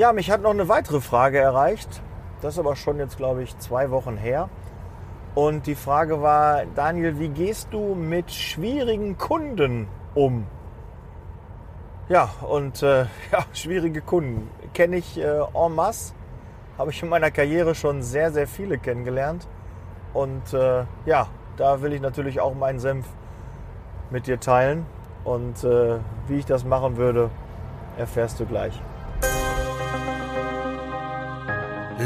Ja, mich hat noch eine weitere Frage erreicht. Das ist aber schon jetzt, glaube ich, zwei Wochen her. Und die Frage war, Daniel, wie gehst du mit schwierigen Kunden um? Ja, und äh, ja, schwierige Kunden kenne ich äh, en masse. Habe ich in meiner Karriere schon sehr, sehr viele kennengelernt. Und äh, ja, da will ich natürlich auch meinen Senf mit dir teilen. Und äh, wie ich das machen würde, erfährst du gleich.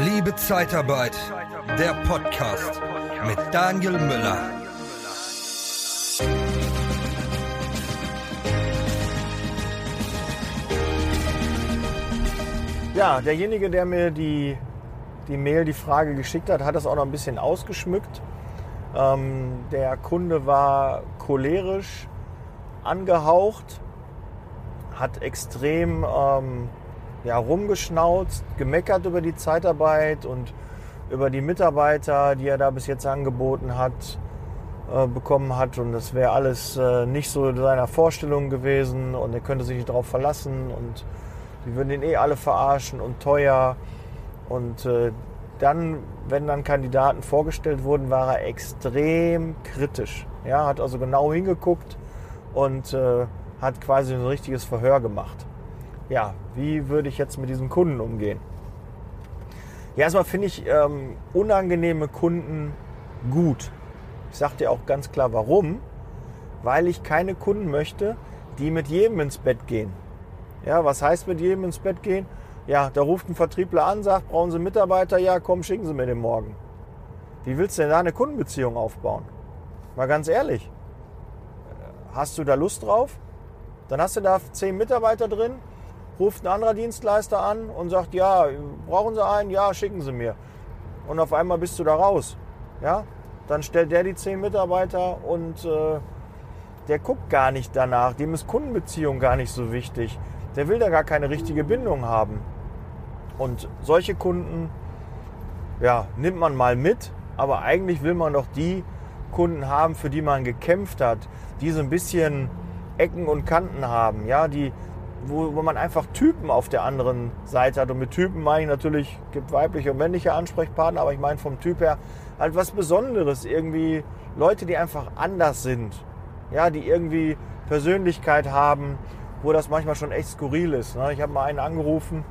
Liebe Zeitarbeit, der Podcast mit Daniel Müller. Ja, derjenige, der mir die, die Mail, die Frage geschickt hat, hat das auch noch ein bisschen ausgeschmückt. Ähm, der Kunde war cholerisch angehaucht, hat extrem ähm, ja, rumgeschnauzt, gemeckert über die Zeitarbeit und über die Mitarbeiter, die er da bis jetzt angeboten hat, äh, bekommen hat. Und das wäre alles äh, nicht so seiner Vorstellung gewesen und er könnte sich nicht darauf verlassen und die würden ihn eh alle verarschen und teuer. Und äh, dann, wenn dann Kandidaten vorgestellt wurden, war er extrem kritisch. Ja, hat also genau hingeguckt und äh, hat quasi ein richtiges Verhör gemacht ja, wie würde ich jetzt mit diesem Kunden umgehen? Ja, erstmal finde ich ähm, unangenehme Kunden gut. Ich sage dir auch ganz klar, warum. Weil ich keine Kunden möchte, die mit jedem ins Bett gehen. Ja, was heißt mit jedem ins Bett gehen? Ja, da ruft ein Vertriebler an, sagt, brauchen Sie Mitarbeiter? Ja, komm, schicken Sie mir den morgen. Wie willst du denn da eine Kundenbeziehung aufbauen? Mal ganz ehrlich. Hast du da Lust drauf? Dann hast du da zehn Mitarbeiter drin, ruft ein anderer Dienstleister an und sagt, ja, brauchen Sie einen? Ja, schicken Sie mir. Und auf einmal bist du da raus. Ja? Dann stellt der die zehn Mitarbeiter und äh, der guckt gar nicht danach. Dem ist Kundenbeziehung gar nicht so wichtig. Der will da gar keine richtige Bindung haben. Und solche Kunden, ja, nimmt man mal mit, aber eigentlich will man doch die Kunden haben, für die man gekämpft hat, die so ein bisschen Ecken und Kanten haben, ja, die, wo, wo man einfach Typen auf der anderen Seite hat. Und mit Typen meine ich natürlich, gibt weibliche und männliche Ansprechpartner, aber ich meine vom Typ her halt was Besonderes. Irgendwie Leute, die einfach anders sind. Ja, die irgendwie Persönlichkeit haben, wo das manchmal schon echt skurril ist. Ne? Ich habe mal einen angerufen,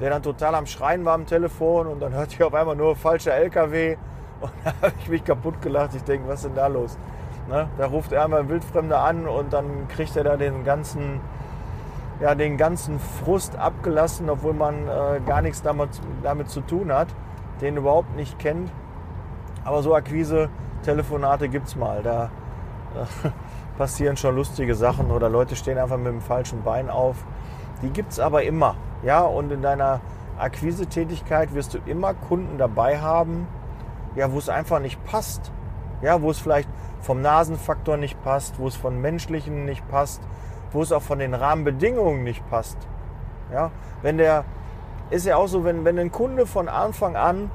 der dann total am Schreien war am Telefon und dann hörte ich auf einmal nur falscher LKW und da habe ich mich kaputt gelacht. Ich denke, was ist denn da los? Ne? Da ruft er einmal ein Wildfremder an und dann kriegt er da den ganzen ja, den ganzen Frust abgelassen, obwohl man äh, gar nichts damit, damit zu tun hat, den überhaupt nicht kennt. Aber so Akquise-Telefonate gibt es mal. Da äh, passieren schon lustige Sachen oder Leute stehen einfach mit dem falschen Bein auf. Die gibt es aber immer. Ja, und in deiner Akquise-Tätigkeit wirst du immer Kunden dabei haben, ja, wo es einfach nicht passt. Ja, wo es vielleicht vom Nasenfaktor nicht passt, wo es von menschlichen nicht passt, wo es auch von den Rahmenbedingungen nicht passt. Ja, wenn der, ist ja auch so, wenn, wenn ein Kunde von Anfang an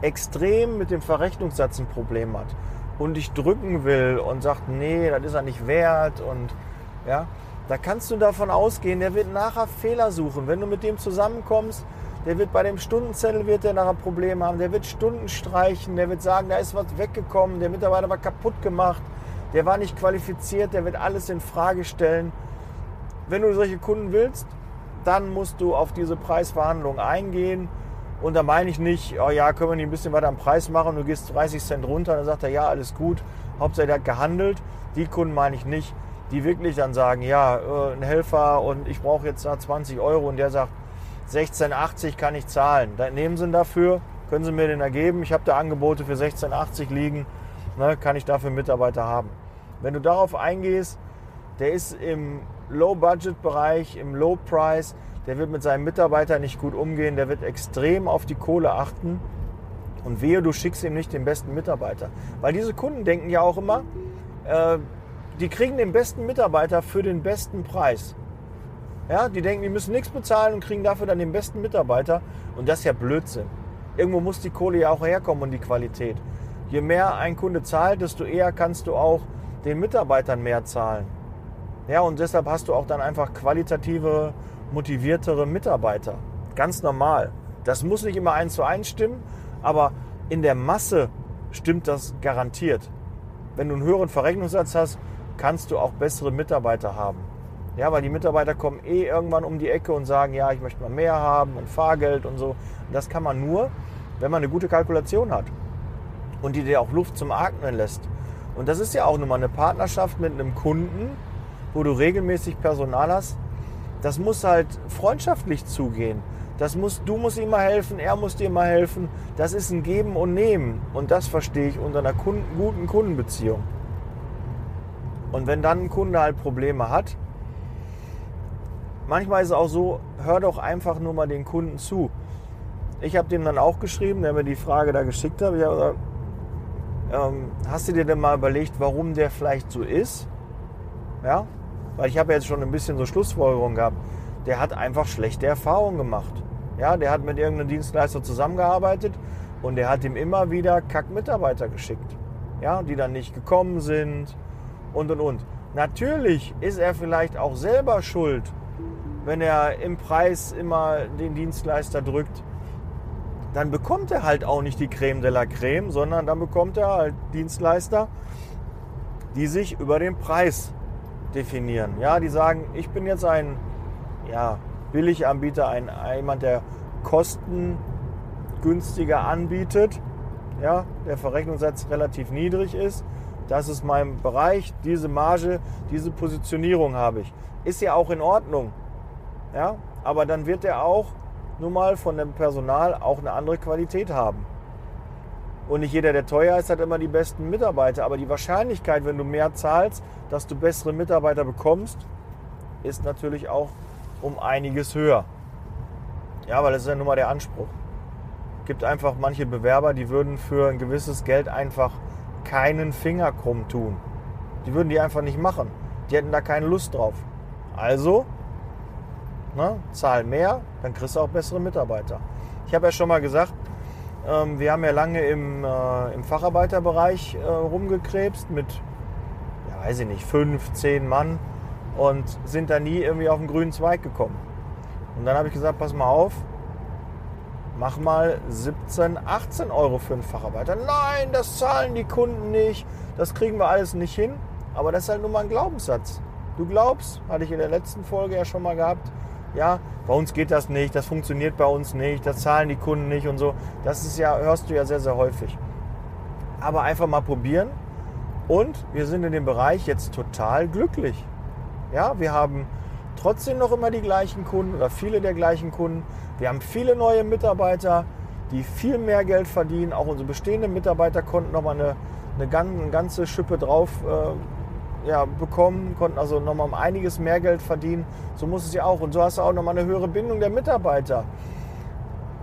extrem mit dem Verrechnungssatz ein Problem hat und dich drücken will und sagt, nee, das ist er nicht wert und ja, da kannst du davon ausgehen, der wird nachher Fehler suchen. Wenn du mit dem zusammenkommst, der wird bei dem Stundenzettel wird der nachher Probleme haben, der wird Stunden streichen, der wird sagen, da ist was weggekommen, der Mitarbeiter war kaputt gemacht, der war nicht qualifiziert, der wird alles in Frage stellen. Wenn du solche Kunden willst, dann musst du auf diese Preisverhandlung eingehen. Und da meine ich nicht, oh ja, können wir nicht ein bisschen weiter am Preis machen, du gehst 30 Cent runter, dann sagt er, ja, alles gut, Hauptsache der hat gehandelt. Die Kunden meine ich nicht, die wirklich dann sagen, ja, äh, ein Helfer und ich brauche jetzt da 20 Euro und der sagt, 16,80 kann ich zahlen. Dann nehmen Sie ihn dafür, können Sie mir den ergeben, ich habe da Angebote für 16,80 liegen, ne, kann ich dafür Mitarbeiter haben. Wenn du darauf eingehst, der ist im Low-Budget-Bereich, im Low-Price, der wird mit seinen Mitarbeitern nicht gut umgehen, der wird extrem auf die Kohle achten. Und wehe, du schickst ihm nicht den besten Mitarbeiter. Weil diese Kunden denken ja auch immer, äh, die kriegen den besten Mitarbeiter für den besten Preis. Ja, die denken, die müssen nichts bezahlen und kriegen dafür dann den besten Mitarbeiter. Und das ist ja Blödsinn. Irgendwo muss die Kohle ja auch herkommen und die Qualität. Je mehr ein Kunde zahlt, desto eher kannst du auch den Mitarbeitern mehr zahlen. Ja, und deshalb hast du auch dann einfach qualitative, motiviertere Mitarbeiter. Ganz normal. Das muss nicht immer eins zu eins stimmen, aber in der Masse stimmt das garantiert. Wenn du einen höheren Verrechnungssatz hast, kannst du auch bessere Mitarbeiter haben. Ja, weil die Mitarbeiter kommen eh irgendwann um die Ecke und sagen, ja, ich möchte mal mehr haben und Fahrgeld und so. Das kann man nur, wenn man eine gute Kalkulation hat und die dir auch Luft zum Atmen lässt. Und das ist ja auch nochmal eine Partnerschaft mit einem Kunden, wo du regelmäßig Personal hast. Das muss halt freundschaftlich zugehen. Das muss, du musst ihm mal helfen, er muss dir mal helfen. Das ist ein Geben und Nehmen. Und das verstehe ich unter einer Kunden, guten Kundenbeziehung. Und wenn dann ein Kunde halt Probleme hat, manchmal ist es auch so, hör doch einfach nur mal den Kunden zu. Ich habe dem dann auch geschrieben, der mir die Frage da geschickt hat. Ich habe gesagt, ähm, hast du dir denn mal überlegt, warum der vielleicht so ist? Ja, weil ich habe jetzt schon ein bisschen so Schlussfolgerung gehabt. Der hat einfach schlechte Erfahrungen gemacht. Ja, der hat mit irgendeinem Dienstleister zusammengearbeitet und der hat ihm immer wieder Kack-Mitarbeiter geschickt. Ja, die dann nicht gekommen sind und und und. Natürlich ist er vielleicht auch selber schuld, wenn er im Preis immer den Dienstleister drückt dann bekommt er halt auch nicht die Creme de la Creme, sondern dann bekommt er halt Dienstleister, die sich über den Preis definieren. Ja, die sagen, ich bin jetzt ein ja, Billiganbieter, ein, jemand, der kostengünstiger anbietet, ja, der Verrechnungssatz relativ niedrig ist. Das ist mein Bereich, diese Marge, diese Positionierung habe ich. Ist ja auch in Ordnung. Ja, aber dann wird er auch nun mal von dem Personal auch eine andere Qualität haben. Und nicht jeder, der teuer ist, hat immer die besten Mitarbeiter. Aber die Wahrscheinlichkeit, wenn du mehr zahlst, dass du bessere Mitarbeiter bekommst, ist natürlich auch um einiges höher. Ja, weil das ist ja nun mal der Anspruch. Es gibt einfach manche Bewerber, die würden für ein gewisses Geld einfach keinen Finger krumm tun. Die würden die einfach nicht machen. Die hätten da keine Lust drauf. Also Ne? Zahl mehr, dann kriegst du auch bessere Mitarbeiter. Ich habe ja schon mal gesagt, ähm, wir haben ja lange im, äh, im Facharbeiterbereich äh, rumgekrebst mit, ja, weiß ich nicht, fünf, zehn Mann und sind da nie irgendwie auf den grünen Zweig gekommen. Und dann habe ich gesagt, pass mal auf, mach mal 17, 18 Euro für einen Facharbeiter. Nein, das zahlen die Kunden nicht, das kriegen wir alles nicht hin. Aber das ist halt nur mal ein Glaubenssatz. Du glaubst, hatte ich in der letzten Folge ja schon mal gehabt, ja, bei uns geht das nicht, das funktioniert bei uns nicht, das zahlen die Kunden nicht und so. Das ist ja, hörst du ja sehr, sehr häufig. Aber einfach mal probieren. Und wir sind in dem Bereich jetzt total glücklich. Ja, wir haben trotzdem noch immer die gleichen Kunden oder viele der gleichen Kunden. Wir haben viele neue Mitarbeiter, die viel mehr Geld verdienen. Auch unsere bestehenden Mitarbeiter konnten nochmal eine, eine, ganze Schippe drauf äh, ja, bekommen, konnten also nochmal um einiges mehr Geld verdienen. So muss es ja auch. Und so hast du auch nochmal eine höhere Bindung der Mitarbeiter.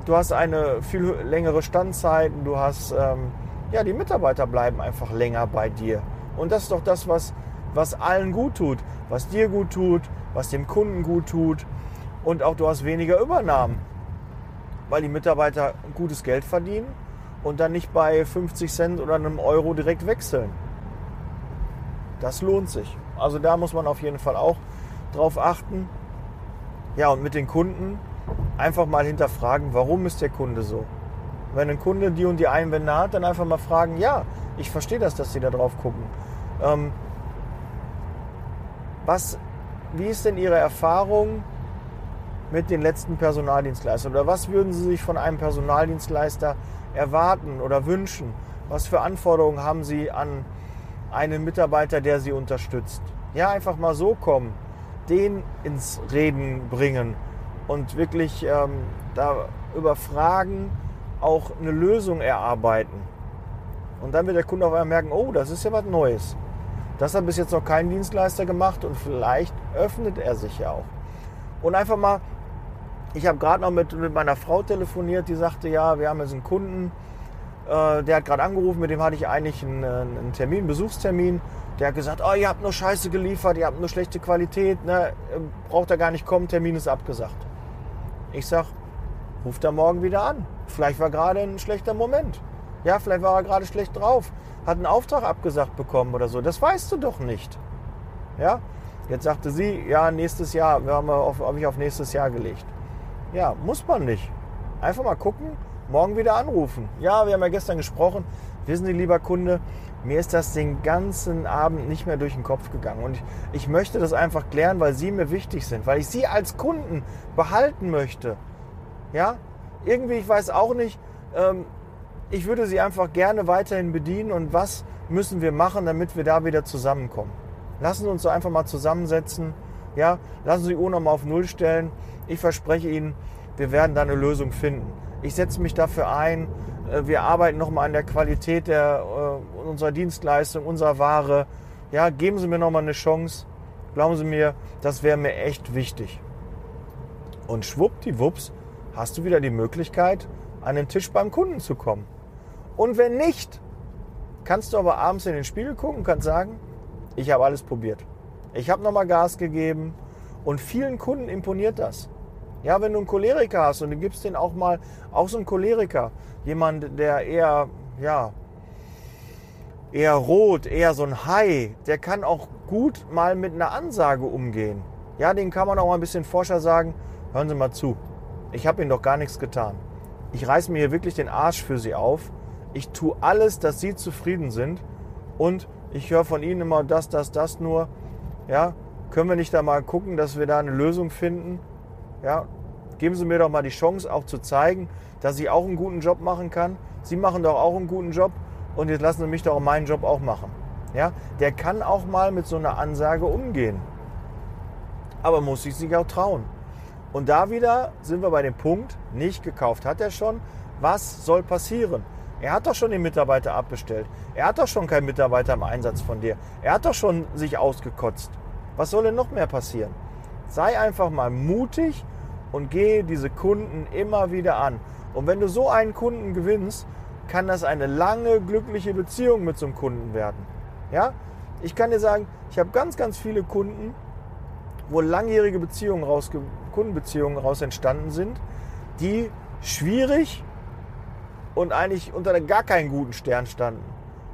Du hast eine viel längere Standzeit, du hast, ähm, ja, die Mitarbeiter bleiben einfach länger bei dir. Und das ist doch das, was, was allen gut tut, was dir gut tut, was dem Kunden gut tut. Und auch du hast weniger Übernahmen, weil die Mitarbeiter gutes Geld verdienen und dann nicht bei 50 Cent oder einem Euro direkt wechseln. Das lohnt sich. Also da muss man auf jeden Fall auch drauf achten. Ja, und mit den Kunden einfach mal hinterfragen, warum ist der Kunde so? Wenn ein Kunde die und die Einwände hat, dann einfach mal fragen, ja, ich verstehe das, dass Sie da drauf gucken. Ähm, was, wie ist denn Ihre Erfahrung mit den letzten Personaldienstleistern? Oder was würden Sie sich von einem Personaldienstleister erwarten oder wünschen? Was für Anforderungen haben Sie an einen Mitarbeiter, der sie unterstützt. Ja, einfach mal so kommen, den ins Reden bringen und wirklich ähm, da über Fragen auch eine Lösung erarbeiten. Und dann wird der Kunde auf einmal merken, oh, das ist ja was Neues. Das hat bis jetzt noch kein Dienstleister gemacht und vielleicht öffnet er sich ja auch. Und einfach mal, ich habe gerade noch mit, mit meiner Frau telefoniert, die sagte, ja, wir haben jetzt einen Kunden, äh, der hat gerade angerufen, mit dem hatte ich eigentlich einen, einen, Termin, einen Besuchstermin. Der hat gesagt, oh, ihr habt nur Scheiße geliefert, ihr habt nur schlechte Qualität, ne? braucht er gar nicht kommen, Termin ist abgesagt. Ich sag, ruft er morgen wieder an. Vielleicht war gerade ein schlechter Moment. Ja, vielleicht war er gerade schlecht drauf, hat einen Auftrag abgesagt bekommen oder so. Das weißt du doch nicht. Ja, jetzt sagte sie, ja, nächstes Jahr, wir haben auf, habe ich auf nächstes Jahr gelegt. Ja, muss man nicht. Einfach mal gucken, morgen wieder anrufen. Ja, wir haben ja gestern gesprochen. Wissen Sie, lieber Kunde, mir ist das den ganzen Abend nicht mehr durch den Kopf gegangen. Und ich, ich möchte das einfach klären, weil Sie mir wichtig sind, weil ich Sie als Kunden behalten möchte. Ja, irgendwie, ich weiß auch nicht, ähm, ich würde Sie einfach gerne weiterhin bedienen und was müssen wir machen, damit wir da wieder zusammenkommen. Lassen Sie uns so einfach mal zusammensetzen. Ja, lassen Sie die Uhr nochmal auf Null stellen. Ich verspreche Ihnen, wir werden da eine Lösung finden. Ich setze mich dafür ein. Äh, wir arbeiten nochmal an der Qualität der, äh, unserer Dienstleistung, unserer Ware. Ja, geben Sie mir nochmal eine Chance. Glauben Sie mir, das wäre mir echt wichtig. Und schwuppdiwupps hast du wieder die Möglichkeit, an den Tisch beim Kunden zu kommen. Und wenn nicht, kannst du aber abends in den Spiegel gucken und kannst sagen, ich habe alles probiert. Ich habe nochmal Gas gegeben und vielen Kunden imponiert das. Ja, wenn du einen Choleriker hast und du gibst den auch mal, auch so einen Choleriker, jemand, der eher, ja, eher rot, eher so ein Hai, der kann auch gut mal mit einer Ansage umgehen. Ja, den kann man auch mal ein bisschen forscher sagen, hören Sie mal zu, ich habe Ihnen doch gar nichts getan. Ich reiß mir hier wirklich den Arsch für Sie auf. Ich tue alles, dass Sie zufrieden sind und ich höre von Ihnen immer das, das, das nur. Ja, können wir nicht da mal gucken, dass wir da eine Lösung finden? Ja, geben Sie mir doch mal die Chance, auch zu zeigen, dass ich auch einen guten Job machen kann. Sie machen doch auch einen guten Job und jetzt lassen Sie mich doch meinen Job auch machen. Ja, der kann auch mal mit so einer Ansage umgehen. Aber muss sich sich auch trauen. Und da wieder sind wir bei dem Punkt, nicht gekauft hat er schon. Was soll passieren? Er hat doch schon den Mitarbeiter abbestellt. Er hat doch schon keinen Mitarbeiter im Einsatz von dir. Er hat doch schon sich ausgekotzt. Was soll denn noch mehr passieren? Sei einfach mal mutig und gehe diese Kunden immer wieder an. Und wenn du so einen Kunden gewinnst, kann das eine lange, glückliche Beziehung mit so einem Kunden werden. Ja? Ich kann dir sagen, ich habe ganz, ganz viele Kunden, wo langjährige Beziehungen raus, Kundenbeziehungen raus entstanden sind, die schwierig und eigentlich unter gar keinen guten Stern standen.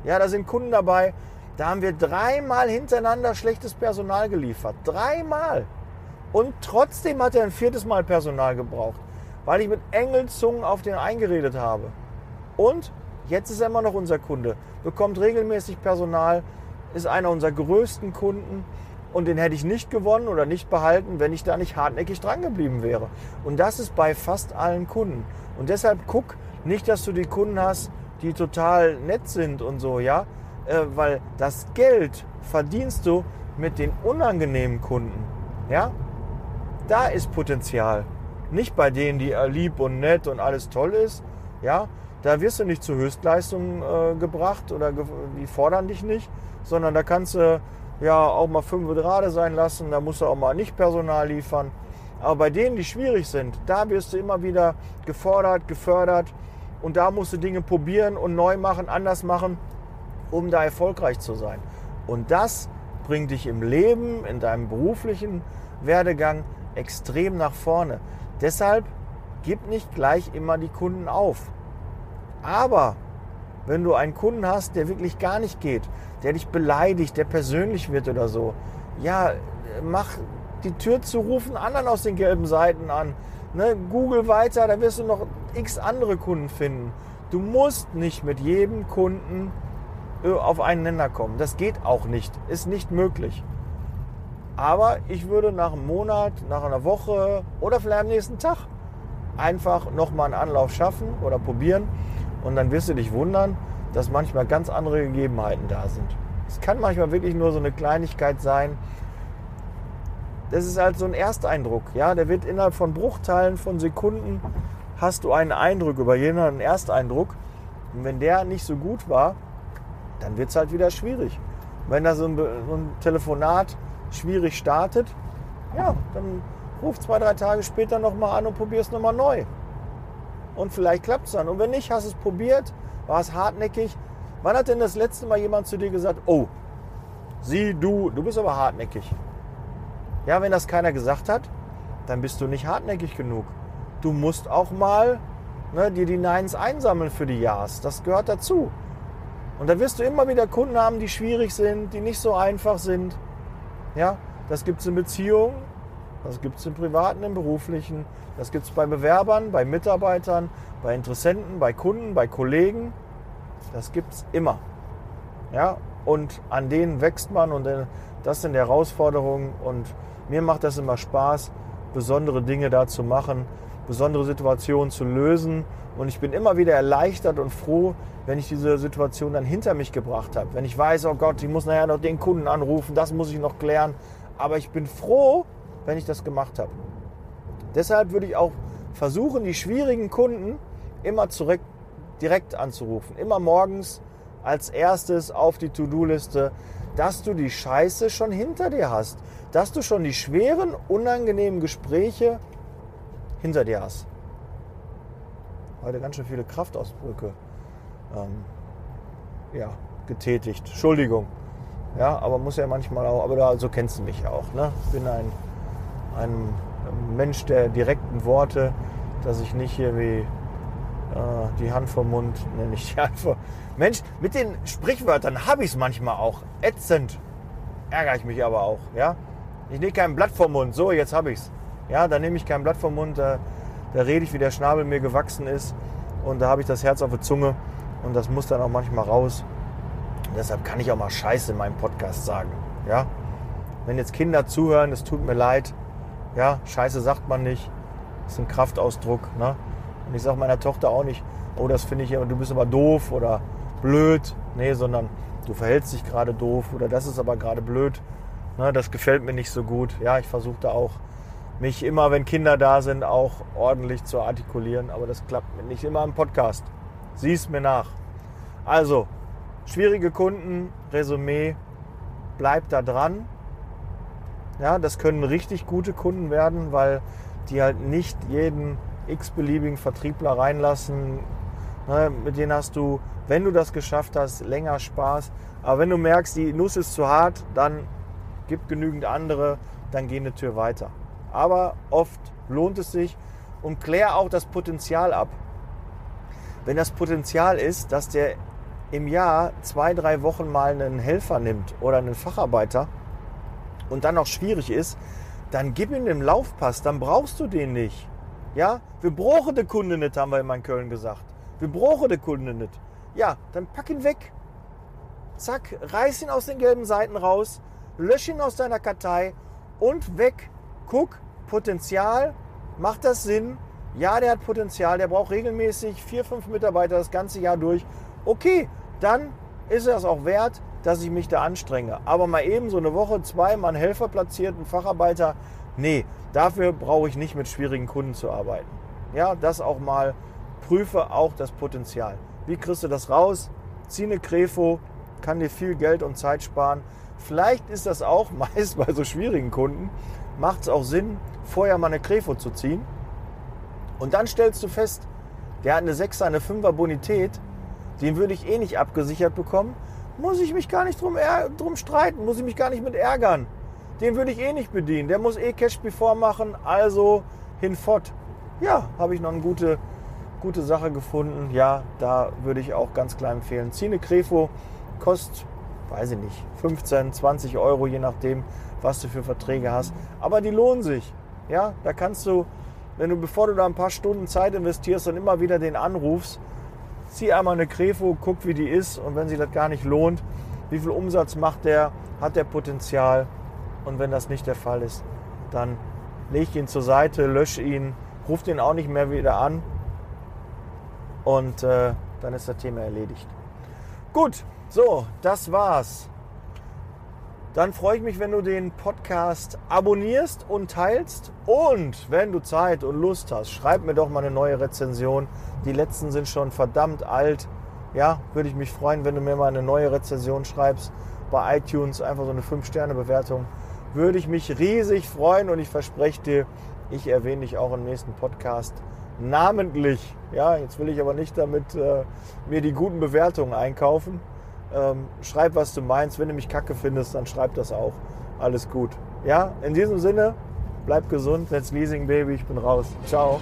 Ja, da sind Kunden dabei, da haben wir dreimal hintereinander schlechtes Personal geliefert. Dreimal. Und trotzdem hat er ein viertes Mal Personal gebraucht, weil ich mit Engelzungen auf den eingeredet habe. Und jetzt ist er immer noch unser Kunde, bekommt regelmäßig Personal, ist einer unserer größten Kunden und den hätte ich nicht gewonnen oder nicht behalten, wenn ich da nicht hartnäckig dran geblieben wäre. Und das ist bei fast allen Kunden. Und deshalb guck nicht, dass du die Kunden hast, die total nett sind und so, ja, äh, weil das Geld verdienst du mit den unangenehmen Kunden, ja. Da ist Potenzial. Nicht bei denen, die lieb und nett und alles toll ist, ja. Da wirst du nicht zu Höchstleistungen äh, gebracht oder ge die fordern dich nicht, sondern da kannst du ja auch mal fünf gerade sein lassen, da musst du auch mal nicht Personal liefern. Aber bei denen, die schwierig sind, da wirst du immer wieder gefordert, gefördert und da musst du Dinge probieren und neu machen, anders machen, um da erfolgreich zu sein. Und das bringt dich im Leben, in deinem beruflichen Werdegang extrem nach vorne. Deshalb gib nicht gleich immer die Kunden auf. Aber wenn du einen Kunden hast, der wirklich gar nicht geht, der dich beleidigt, der persönlich wird oder so, ja, mach die Tür zu, rufen anderen aus den gelben Seiten an. Ne, Google weiter, da wirst du noch x andere Kunden finden. Du musst nicht mit jedem Kunden äh, auf einen Nenner kommen. Das geht auch nicht, ist nicht möglich. Aber ich würde nach einem Monat, nach einer Woche oder vielleicht am nächsten Tag einfach nochmal einen Anlauf schaffen oder probieren und dann wirst du dich wundern, dass manchmal ganz andere Gegebenheiten da sind. Es kann manchmal wirklich nur so eine Kleinigkeit sein. Das ist halt so ein Ersteindruck. Ja, der wird innerhalb von Bruchteilen von Sekunden hast du einen Eindruck über jemanden, einen Ersteindruck. Und wenn der nicht so gut war, dann wird es halt wieder schwierig. Wenn da so ein, so ein Telefonat schwierig startet, ja, dann ruf zwei, drei Tage später nochmal an und probier es nochmal neu und vielleicht klappt es dann. Und wenn nicht, hast es probiert, war es hartnäckig. Wann hat denn das letzte Mal jemand zu dir gesagt, oh, sieh du, du bist aber hartnäckig? Ja, wenn das keiner gesagt hat, dann bist du nicht hartnäckig genug. Du musst auch mal ne, dir die Neins einsammeln für die Ja's. Das gehört dazu. Und da wirst du immer wieder Kunden haben, die schwierig sind, die nicht so einfach sind. Ja, das gibt es in Beziehungen Das gibt es im privaten, im beruflichen. Das gibt es bei Bewerbern, bei Mitarbeitern, bei Interessenten, bei Kunden, bei Kollegen. Das gibt es immer. Ja, und an denen wächst man und äh, das sind Herausforderungen und mir macht das immer Spaß, besondere Dinge da zu machen, besondere Situationen zu lösen und ich bin immer wieder erleichtert und froh, wenn ich diese Situation dann hinter mich gebracht habe. Wenn ich weiß, oh Gott, ich muss nachher noch den Kunden anrufen, das muss ich noch klären. Aber ich bin froh, wenn ich das gemacht habe. Deshalb würde ich auch versuchen, die schwierigen Kunden immer zurück, direkt anzurufen. Immer morgens als erstes auf die To-Do-Liste, dass du die Scheiße schon hinter dir hast. Dass du schon die schweren, unangenehmen Gespräche hinter dir hast. Heute ganz schön viele Kraftausbrüche ähm, ja, getätigt. Entschuldigung. Ja, aber muss ja manchmal auch, aber da, so kennst du mich auch. Ne? Ich bin ein, ein Mensch der direkten Worte, dass ich nicht hier wie äh, die Hand vom Mund, ne, nicht die Hand vom Mensch, mit den Sprichwörtern habe ich es manchmal auch. Ätzend. Ärgere ich mich aber auch. Ja? Ich nehme kein Blatt vom Mund. So, jetzt habe ich es. Ja, da nehme ich kein Blatt vom Mund. Da, da rede ich, wie der Schnabel mir gewachsen ist. Und da habe ich das Herz auf der Zunge. Und das muss dann auch manchmal raus. Deshalb kann ich auch mal Scheiße in meinem Podcast sagen. Ja? Wenn jetzt Kinder zuhören, es tut mir leid. Ja, Scheiße sagt man nicht. Das ist ein Kraftausdruck. Ne? Und ich sage meiner Tochter auch nicht, oh, das finde ich, du bist aber doof oder blöd. Nee, sondern du verhältst dich gerade doof oder das ist aber gerade blöd. Ne, das gefällt mir nicht so gut. Ja, ich versuche da auch, mich immer, wenn Kinder da sind, auch ordentlich zu artikulieren. Aber das klappt mir nicht immer im Podcast. Sieh es mir nach. Also, schwierige Kunden, Resümee, bleibt da dran. Ja, das können richtig gute Kunden werden, weil die halt nicht jeden x-beliebigen Vertriebler reinlassen. Ne, mit denen hast du, wenn du das geschafft hast, länger Spaß. Aber wenn du merkst, die Nuss ist zu hart, dann gibt genügend andere, dann geh eine Tür weiter. Aber oft lohnt es sich und klär auch das Potenzial ab. Wenn das Potenzial ist, dass der im Jahr zwei, drei Wochen mal einen Helfer nimmt oder einen Facharbeiter und dann noch schwierig ist, dann gib ihm den Laufpass, dann brauchst du den nicht. Ja, wir brauchen den Kunde nicht, haben wir immer in Köln gesagt. Wir brauchen den Kunde nicht. Ja, dann pack ihn weg. Zack, reiß ihn aus den gelben Seiten raus, lösch ihn aus deiner Kartei und weg. Guck, Potenzial, macht das Sinn? Ja, der hat Potenzial, der braucht regelmäßig vier, fünf Mitarbeiter das ganze Jahr durch okay, dann ist es auch wert, dass ich mich da anstrenge. Aber mal eben so eine Woche, zwei, mal einen Helfer platziert, einen Facharbeiter, nee, dafür brauche ich nicht mit schwierigen Kunden zu arbeiten. Ja, das auch mal, prüfe auch das Potenzial. Wie kriegst du das raus? Zieh eine Krefo, kann dir viel Geld und Zeit sparen. Vielleicht ist das auch meist bei so schwierigen Kunden, macht es auch Sinn, vorher mal eine Krefo zu ziehen. Und dann stellst du fest, der hat eine 6er, eine 5er Bonität den würde ich eh nicht abgesichert bekommen. Muss ich mich gar nicht drum, drum streiten, muss ich mich gar nicht mit ärgern. Den würde ich eh nicht bedienen. Der muss eh Cash Before machen, also hinfort. Ja, habe ich noch eine gute, gute Sache gefunden. Ja, da würde ich auch ganz klar empfehlen. Zine Krefo kostet, weiß ich nicht, 15, 20 Euro, je nachdem, was du für Verträge hast. Aber die lohnen sich. Ja, da kannst du, wenn du, bevor du da ein paar Stunden Zeit investierst und immer wieder den anrufst, zieh einmal eine Krefo, guck wie die ist und wenn sich das gar nicht lohnt, wie viel Umsatz macht der, hat der Potenzial und wenn das nicht der Fall ist, dann leg ihn zur Seite, lösche ihn, ruf den auch nicht mehr wieder an und äh, dann ist das Thema erledigt. Gut, so, das war's dann freue ich mich, wenn du den Podcast abonnierst und teilst. Und wenn du Zeit und Lust hast, schreib mir doch mal eine neue Rezension. Die letzten sind schon verdammt alt. Ja, würde ich mich freuen, wenn du mir mal eine neue Rezension schreibst bei iTunes, einfach so eine 5-Sterne-Bewertung. Würde ich mich riesig freuen und ich verspreche dir, ich erwähne dich auch im nächsten Podcast namentlich. Ja, jetzt will ich aber nicht damit äh, mir die guten Bewertungen einkaufen. Ähm, schreib, was du meinst. Wenn du mich kacke findest, dann schreib das auch. Alles gut. Ja, in diesem Sinne, bleib gesund. Let's Leasing Baby. Ich bin raus. Ciao.